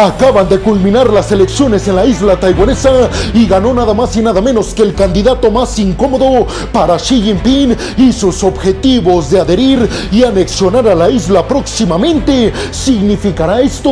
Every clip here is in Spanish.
Acaban de culminar las elecciones en la isla taiwanesa y ganó nada más y nada menos que el candidato más incómodo para Xi Jinping y sus objetivos de adherir y anexionar a la isla próximamente. ¿Significará esto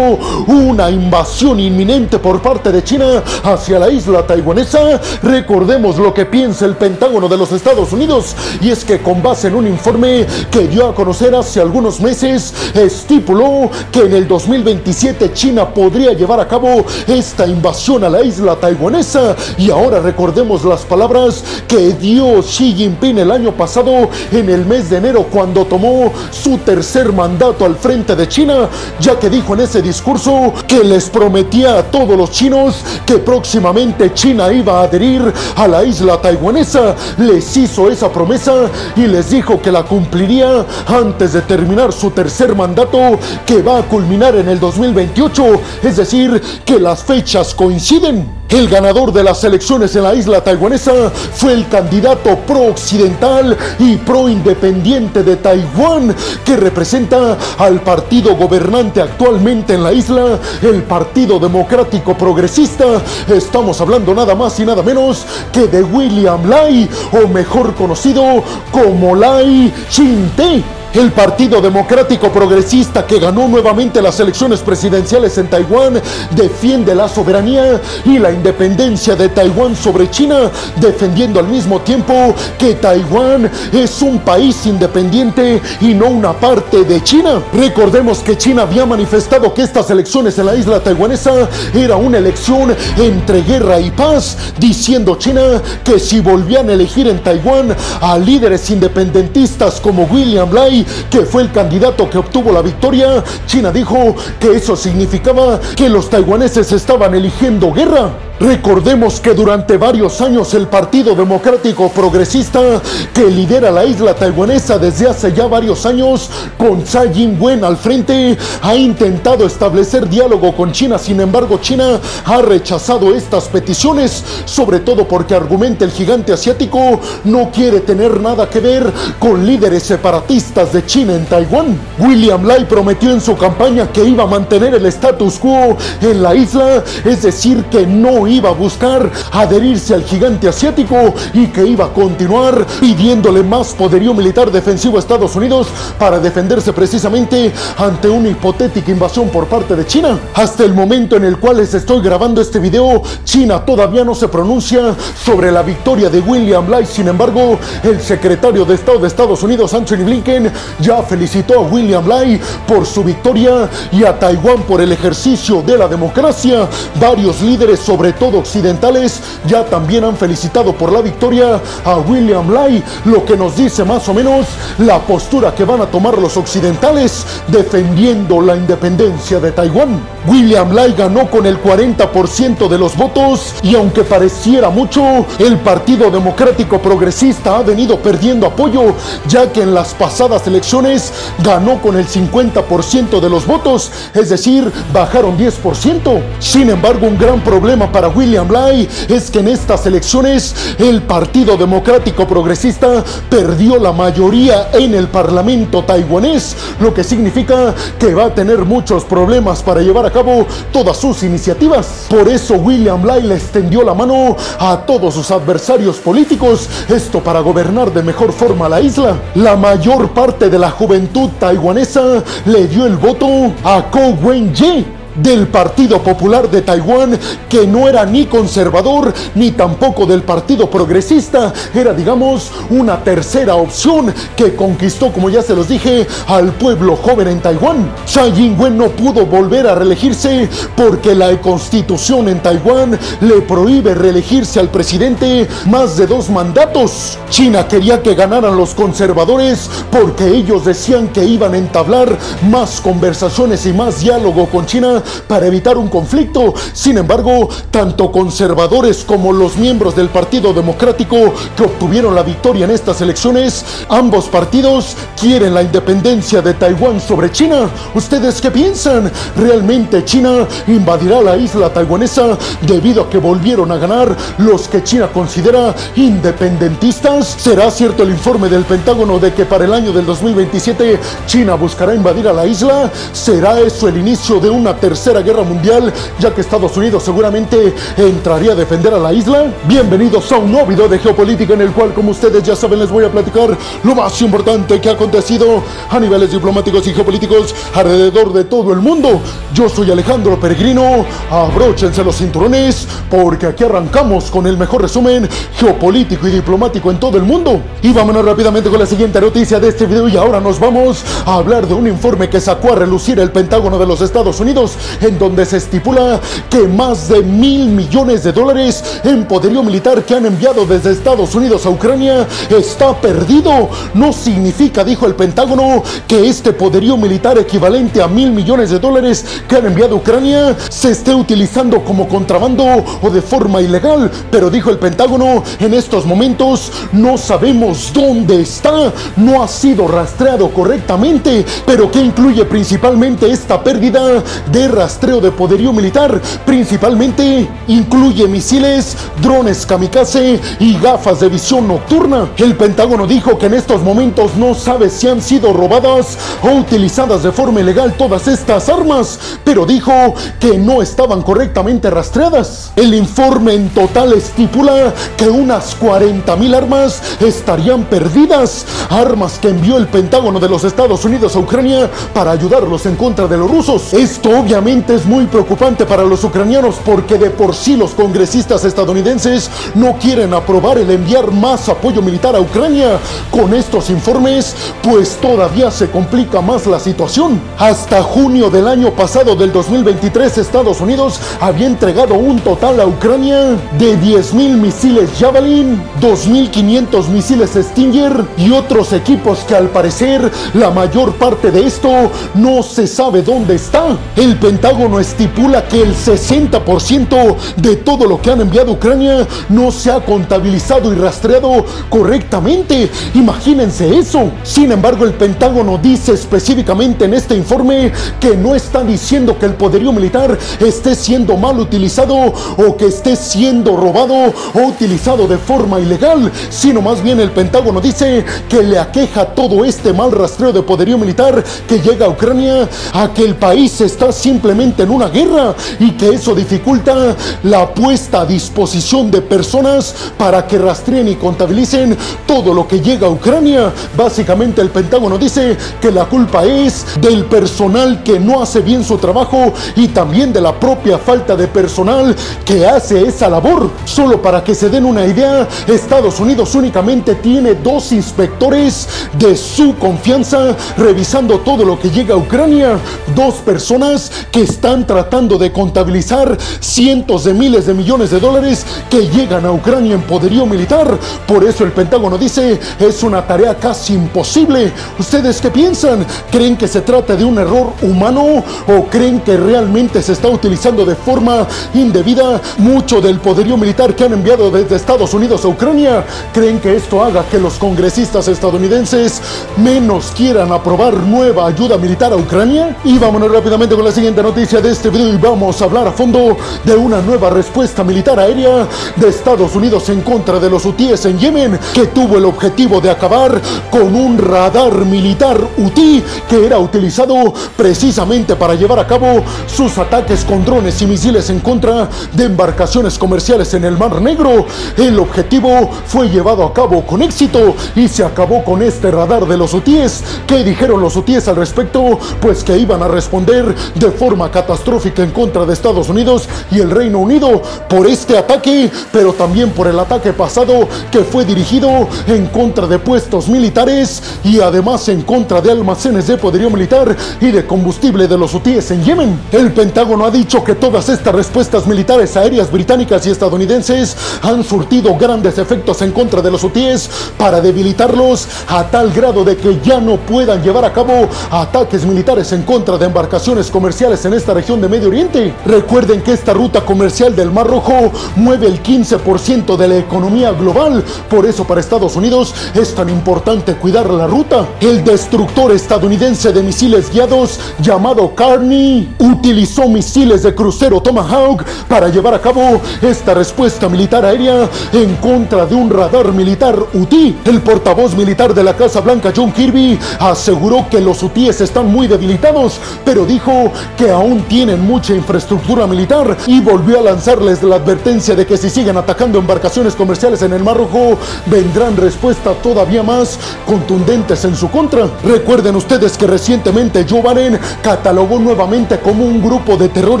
una invasión inminente por parte de China hacia la isla taiwanesa? Recordemos lo que piensa el Pentágono de los Estados Unidos y es que con base en un informe que dio a conocer hace algunos meses, estipuló que en el 2027 China podría llevar a cabo esta invasión a la isla taiwanesa. Y ahora recordemos las palabras que dio Xi Jinping el año pasado en el mes de enero cuando tomó su tercer mandato al frente de China, ya que dijo en ese discurso que les prometía a todos los chinos que próximamente China iba a adherir a la isla taiwanesa. Les hizo esa promesa y les dijo que la cumpliría antes de terminar su tercer mandato que va a culminar en el 2028, es decir, que las fechas coinciden. El ganador de las elecciones en la isla taiwanesa fue el candidato pro-occidental y pro-independiente de Taiwán, que representa al partido gobernante actualmente en la isla, el Partido Democrático Progresista. Estamos hablando nada más y nada menos que de William Lai, o mejor conocido como Lai Ching-te el Partido Democrático Progresista que ganó nuevamente las elecciones presidenciales en Taiwán defiende la soberanía y la independencia de Taiwán sobre China, defendiendo al mismo tiempo que Taiwán es un país independiente y no una parte de China. Recordemos que China había manifestado que estas elecciones en la isla taiwanesa era una elección entre guerra y paz, diciendo China que si volvían a elegir en Taiwán a líderes independentistas como William Lai que fue el candidato que obtuvo la victoria, China dijo que eso significaba que los taiwaneses estaban eligiendo guerra. Recordemos que durante varios años el Partido Democrático Progresista, que lidera la isla taiwanesa desde hace ya varios años, con Tsai Ing-wen al frente, ha intentado establecer diálogo con China. Sin embargo, China ha rechazado estas peticiones, sobre todo porque argumenta el gigante asiático no quiere tener nada que ver con líderes separatistas de China en Taiwán. William Lai prometió en su campaña que iba a mantener el status quo en la isla, es decir, que no iba a buscar adherirse al gigante asiático y que iba a continuar pidiéndole más poderío militar defensivo a Estados Unidos para defenderse precisamente ante una hipotética invasión por parte de China. Hasta el momento en el cual les estoy grabando este video, China todavía no se pronuncia sobre la victoria de William Lai. Sin embargo, el secretario de Estado de Estados Unidos, Anthony Blinken, ya felicitó a William Lai por su victoria y a Taiwán por el ejercicio de la democracia. Varios líderes, sobre todo occidentales, ya también han felicitado por la victoria a William Lai, lo que nos dice más o menos la postura que van a tomar los occidentales defendiendo la independencia de Taiwán. William Lai ganó con el 40% de los votos y aunque pareciera mucho, el Partido Democrático Progresista ha venido perdiendo apoyo, ya que en las pasadas elecciones ganó con el 50% de los votos, es decir, bajaron 10%. Sin embargo, un gran problema para William Lai es que en estas elecciones el Partido Democrático Progresista perdió la mayoría en el Parlamento taiwanés, lo que significa que va a tener muchos problemas para llevar a cabo todas sus iniciativas. Por eso William Lai le extendió la mano a todos sus adversarios políticos, esto para gobernar de mejor forma la isla. La mayor parte de la juventud taiwanesa le dio el voto a Ko Wen-je del Partido Popular de Taiwán, que no era ni conservador ni tampoco del Partido Progresista, era digamos una tercera opción que conquistó, como ya se los dije, al pueblo joven en Taiwán. Tsai Ing-wen no pudo volver a reelegirse porque la constitución en Taiwán le prohíbe reelegirse al presidente más de dos mandatos. China quería que ganaran los conservadores porque ellos decían que iban a entablar más conversaciones y más diálogo con China para evitar un conflicto. Sin embargo, tanto conservadores como los miembros del Partido Democrático que obtuvieron la victoria en estas elecciones, ambos partidos quieren la independencia de Taiwán sobre China. ¿Ustedes qué piensan? ¿Realmente China invadirá la isla taiwanesa debido a que volvieron a ganar los que China considera independentistas? ¿Será cierto el informe del Pentágono de que para el año del 2027 China buscará invadir a la isla? ¿Será eso el inicio de una tercera tercera guerra mundial, ya que Estados Unidos seguramente entraría a defender a la isla. Bienvenidos a un nuevo video de geopolítica en el cual, como ustedes ya saben, les voy a platicar lo más importante que ha acontecido a niveles diplomáticos y geopolíticos alrededor de todo el mundo. Yo soy Alejandro Peregrino, abróchense los cinturones porque aquí arrancamos con el mejor resumen geopolítico y diplomático en todo el mundo. Y vámonos rápidamente con la siguiente noticia de este video y ahora nos vamos a hablar de un informe que sacó a relucir el Pentágono de los Estados Unidos en donde se estipula que más de mil millones de dólares en poderío militar que han enviado desde Estados Unidos a Ucrania está perdido. No significa, dijo el Pentágono, que este poderío militar equivalente a mil millones de dólares que han enviado a Ucrania se esté utilizando como contrabando o de forma ilegal. Pero dijo el Pentágono, en estos momentos no sabemos dónde está, no ha sido rastreado correctamente, pero que incluye principalmente esta pérdida de rastreo de poderío militar, principalmente incluye misiles, drones kamikaze y gafas de visión nocturna. El Pentágono dijo que en estos momentos no sabe si han sido robadas o utilizadas de forma ilegal todas estas armas, pero dijo que no estaban correctamente rastreadas. El informe en total estipula que unas 40 mil armas estarían perdidas, armas que envió el Pentágono de los Estados Unidos a Ucrania para ayudarlos en contra de los rusos. Esto es muy preocupante para los ucranianos porque de por sí los congresistas estadounidenses no quieren aprobar el enviar más apoyo militar a Ucrania. Con estos informes, pues todavía se complica más la situación. Hasta junio del año pasado del 2023, Estados Unidos había entregado un total a Ucrania de 10.000 misiles Javelin, 2.500 misiles Stinger y otros equipos que al parecer la mayor parte de esto no se sabe dónde está. El Pentágono estipula que el 60% de todo lo que han enviado a Ucrania no se ha contabilizado y rastreado correctamente. Imagínense eso. Sin embargo, el Pentágono dice específicamente en este informe que no está diciendo que el poderío militar esté siendo mal utilizado o que esté siendo robado o utilizado de forma ilegal, sino más bien el Pentágono dice que le aqueja todo este mal rastreo de poderío militar que llega a Ucrania a que el país está simplemente en una guerra y que eso dificulta la puesta a disposición de personas para que rastreen y contabilicen todo lo que llega a Ucrania. Básicamente el Pentágono dice que la culpa es del personal que no hace bien su trabajo y también de la propia falta de personal que hace esa labor. Solo para que se den una idea, Estados Unidos únicamente tiene dos inspectores de su confianza revisando todo lo que llega a Ucrania. Dos personas que están tratando de contabilizar cientos de miles de millones de dólares que llegan a Ucrania en poderío militar. Por eso el Pentágono dice es una tarea casi imposible. ¿Ustedes qué piensan? ¿Creen que se trata de un error humano o creen que realmente se está utilizando de forma indebida mucho del poderío militar que han enviado desde Estados Unidos a Ucrania? ¿Creen que esto haga que los congresistas estadounidenses menos quieran aprobar nueva ayuda militar a Ucrania? Y vámonos rápidamente con la siguiente noticia de este video y vamos a hablar a fondo de una nueva respuesta militar aérea de Estados Unidos en contra de los hutíes en Yemen que tuvo el objetivo de acabar con un radar militar hutí que era utilizado precisamente para llevar a cabo sus ataques con drones y misiles en contra de embarcaciones comerciales en el Mar Negro. El objetivo fue llevado a cabo con éxito y se acabó con este radar de los hutíes. ¿Qué dijeron los hutíes al respecto? Pues que iban a responder de forma catastrófica en contra de Estados Unidos y el Reino Unido por este ataque, pero también por el ataque pasado que fue dirigido en contra de puestos militares y además en contra de almacenes de poderío militar y de combustible de los hutíes en Yemen. El Pentágono ha dicho que todas estas respuestas militares aéreas británicas y estadounidenses han surtido grandes efectos en contra de los hutíes para debilitarlos a tal grado de que ya no puedan llevar a cabo ataques militares en contra de embarcaciones comerciales en esta región de Medio Oriente. Recuerden que esta ruta comercial del Mar Rojo mueve el 15% de la economía global, por eso para Estados Unidos es tan importante cuidar la ruta. El destructor estadounidense de misiles guiados llamado Carney utilizó misiles de crucero Tomahawk para llevar a cabo esta respuesta militar aérea en contra de un radar militar UTI. El portavoz militar de la Casa Blanca, John Kirby, aseguró que los UTIs están muy debilitados, pero dijo que que aún tienen mucha infraestructura militar y volvió a lanzarles la advertencia de que si siguen atacando embarcaciones comerciales en el Mar Rojo, vendrán respuestas todavía más contundentes en su contra. Recuerden ustedes que recientemente Joe Biden catalogó nuevamente como un grupo de terror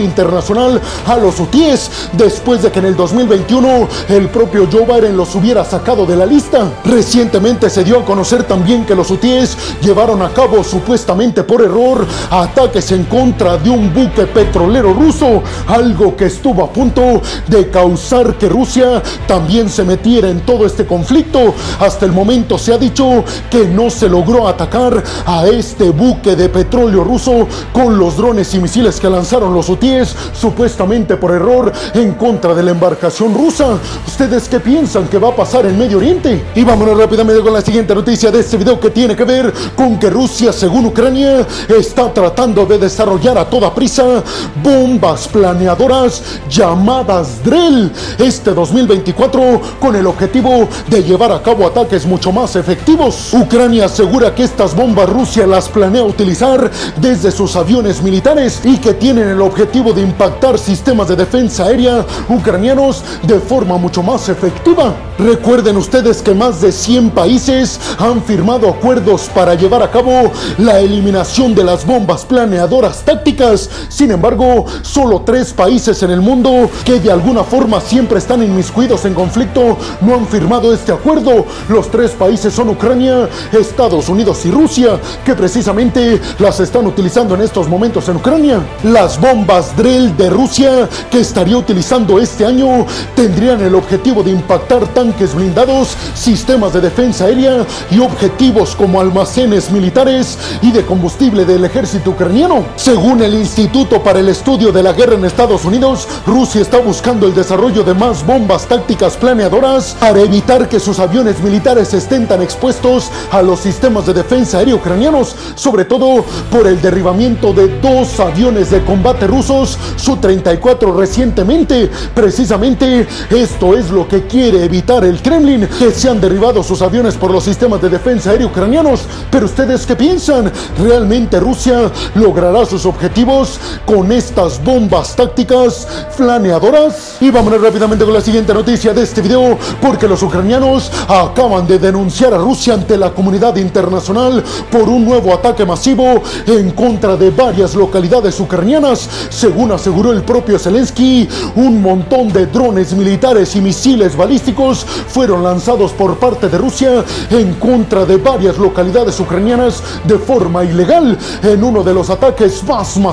internacional a los hutíes después de que en el 2021 el propio Joe Biden los hubiera sacado de la lista. Recientemente se dio a conocer también que los hutíes llevaron a cabo supuestamente por error ataques en contra de un buque petrolero ruso, algo que estuvo a punto de causar que Rusia también se metiera en todo este conflicto. Hasta el momento se ha dicho que no se logró atacar a este buque de petróleo ruso con los drones y misiles que lanzaron los hutíes supuestamente por error en contra de la embarcación rusa. ¿Ustedes qué piensan que va a pasar en Medio Oriente? Y vámonos rápidamente con la siguiente noticia de este video que tiene que ver con que Rusia, según Ucrania, está tratando de desarrollar a toda prisa bombas planeadoras llamadas Drell este 2024 con el objetivo de llevar a cabo ataques mucho más efectivos. Ucrania asegura que estas bombas Rusia las planea utilizar desde sus aviones militares y que tienen el objetivo de impactar sistemas de defensa aérea ucranianos de forma mucho más efectiva. Recuerden ustedes que más de 100 países han firmado acuerdos para llevar a cabo la eliminación de las bombas planeadoras tácticas. Sin embargo, solo tres países en el mundo que de alguna forma siempre están inmiscuidos en conflicto no han firmado este acuerdo. Los tres países son Ucrania, Estados Unidos y Rusia, que precisamente las están utilizando en estos momentos en Ucrania. Las bombas Drell de Rusia que estaría utilizando este año tendrían el objetivo de impactar tanques blindados, sistemas de defensa aérea y objetivos como almacenes militares y de combustible del ejército ucraniano. Según el Instituto para el Estudio de la Guerra en Estados Unidos, Rusia está buscando el desarrollo de más bombas tácticas planeadoras para evitar que sus aviones militares estén tan expuestos a los sistemas de defensa aérea ucranianos, sobre todo por el derribamiento de dos aviones de combate rusos Su-34 recientemente. Precisamente esto es lo que quiere evitar el Kremlin, que sean derribados sus aviones por los sistemas de defensa aérea ucranianos. Pero ustedes qué piensan? ¿Realmente Rusia logrará sus objetivos con estas bombas tácticas planeadoras? Y vámonos rápidamente con la siguiente noticia de este video, porque los ucranianos acaban de denunciar a Rusia ante la comunidad internacional por un nuevo ataque masivo en contra de varias localidades ucranianas. Según aseguró el propio Zelensky, un montón de drones militares y misiles balísticos fueron lanzados por parte de Rusia en contra de varias localidades ucranianas de forma ilegal en uno de los ataques más masivos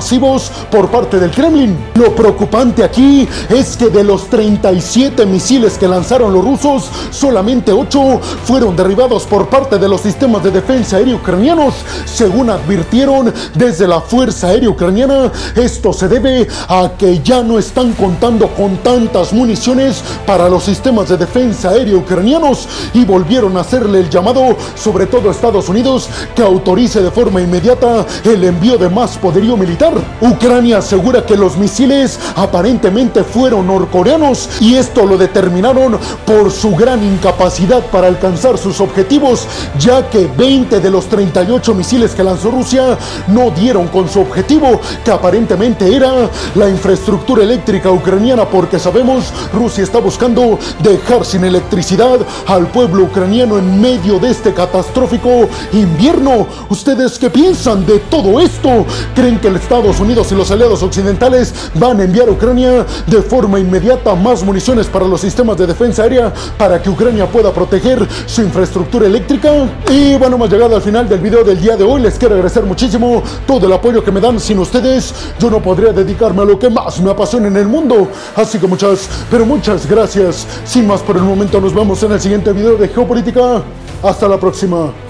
por parte del Kremlin. Lo preocupante aquí es que de los 37 misiles que lanzaron los rusos, solamente 8 fueron derribados por parte de los sistemas de defensa aérea ucranianos. Según advirtieron desde la Fuerza Aérea Ucraniana, esto se debe a que ya no están contando con tantas municiones para los sistemas de defensa aérea ucranianos y volvieron a hacerle el llamado, sobre todo a Estados Unidos, que autorice de forma inmediata el envío de más poderío militar. Ucrania asegura que los misiles aparentemente fueron norcoreanos y esto lo determinaron por su gran incapacidad para alcanzar sus objetivos, ya que 20 de los 38 misiles que lanzó Rusia no dieron con su objetivo, que aparentemente era la infraestructura eléctrica ucraniana, porque sabemos Rusia está buscando dejar sin electricidad al pueblo ucraniano en medio de este catastrófico invierno. ¿Ustedes qué piensan de todo esto? ¿Creen que los Estados Unidos y los aliados occidentales van a enviar a Ucrania de forma inmediata más municiones para los sistemas de defensa aérea para que Ucrania pueda proteger su infraestructura eléctrica? Y bueno, hemos llegado al final del video del día de hoy. Les quiero agradecer muchísimo todo el apoyo que me dan. Sin ustedes, yo no podría dedicarme a lo que más me apasiona en el mundo. Así que muchas, pero muchas gracias. Sin más por el momento, nos vemos en el siguiente video de Geopolítica. Hasta la próxima.